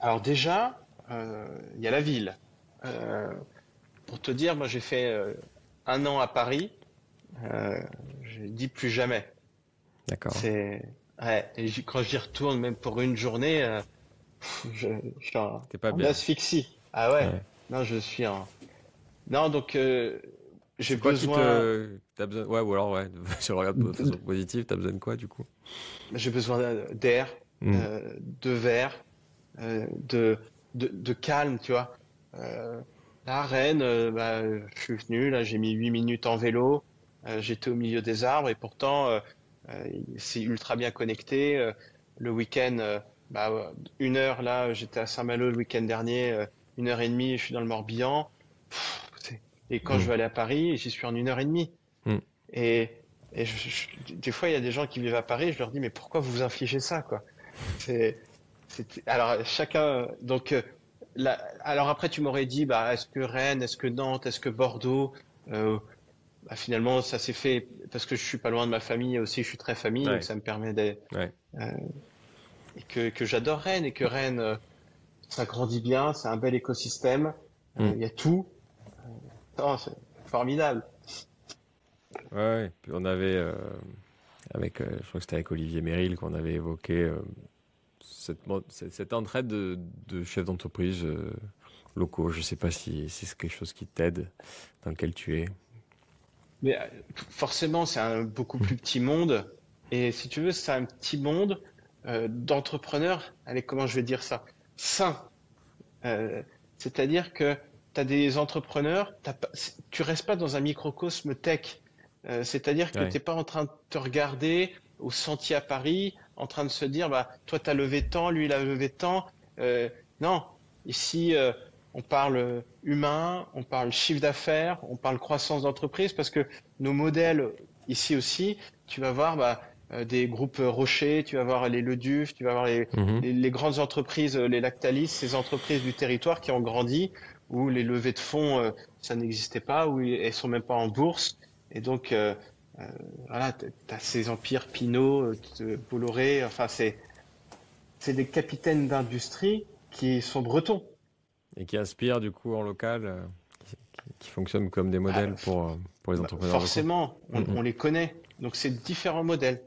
Alors déjà, il y a la ville. pour te dire, moi j'ai fait un an à Paris. je dis plus jamais. D'accord. C'est ouais. Et quand j'y retourne, même pour une journée, je, je suis en, pas bien. asphyxie. Ah ouais. Non, je suis en. Non, donc euh, j'ai besoin. As besoin. Ouais, ou alors ouais. On regarde de façon positive, t'as besoin de quoi du coup? J'ai besoin d'air, euh, de verre, euh, de, de, de calme, tu vois. Euh, à Rennes, euh, bah, je suis venu, là j'ai mis 8 minutes en vélo, euh, j'étais au milieu des arbres et pourtant c'est ultra bien connecté. le week-end, bah, une heure là, j'étais à Saint-Malo le week-end dernier, une heure et demie, je suis dans le Morbihan. et quand je mm. veux aller à Paris, j'y suis en une heure et demie. Mm. Et, et des fois, il y a des gens qui vivent à Paris, je leur dis, mais pourquoi vous vous infligez ça, quoi? C'est, alors chacun. Donc, euh, alors après, tu m'aurais dit, bah, est-ce que Rennes, est-ce que Nantes, est-ce que Bordeaux euh, bah, Finalement, ça s'est fait parce que je suis pas loin de ma famille aussi. Je suis très famille, donc ça me permet d'être. Euh, et que, que j'adore Rennes et que Rennes ça grandit bien, c'est un bel écosystème, mm. il y a tout. C'est formidable. Ouais, puis on avait, avec, je crois que c'était avec Olivier Méril qu'on avait évoqué cette, cette, entraide de, de chefs d'entreprise locaux. Je ne sais pas si, c'est quelque chose qui t'aide, dans lequel tu es. Mais forcément, c'est un beaucoup plus petit monde. Et si tu veux, c'est un petit monde d'entrepreneurs. Allez, comment je vais dire ça? Sain. Euh, c'est-à-dire que tu as des entrepreneurs, tu restes pas dans un microcosme tech. Euh, c'est-à-dire que tu n'es pas en train de te regarder au sentier à Paris, en train de se dire, bah, toi, tu as levé tant, lui, il a levé tant. Euh, non, ici, on parle humain, on parle chiffre d'affaires, on parle croissance d'entreprise, parce que nos modèles, ici aussi, tu vas voir, bah, euh, des groupes rochers, tu vas voir les Leduf, tu vas voir mhm. les, les, grandes entreprises, euh, les Lactalis, ces entreprises du territoire qui ont grandi, où les levées de fonds, euh, ça n'existait pas, où elles sont même pas en bourse. Et donc, euh, voilà, tu as ces empires Pinot, Bolloré, enfin, c'est, c'est des capitaines d'industrie qui sont bretons. Et qui inspirent, du coup, en local, qui, fonctionnent comme des modèles ah, pour, pour les entrepreneurs. Forcément, on, mhm. on les connaît. Donc, c'est différents modèles.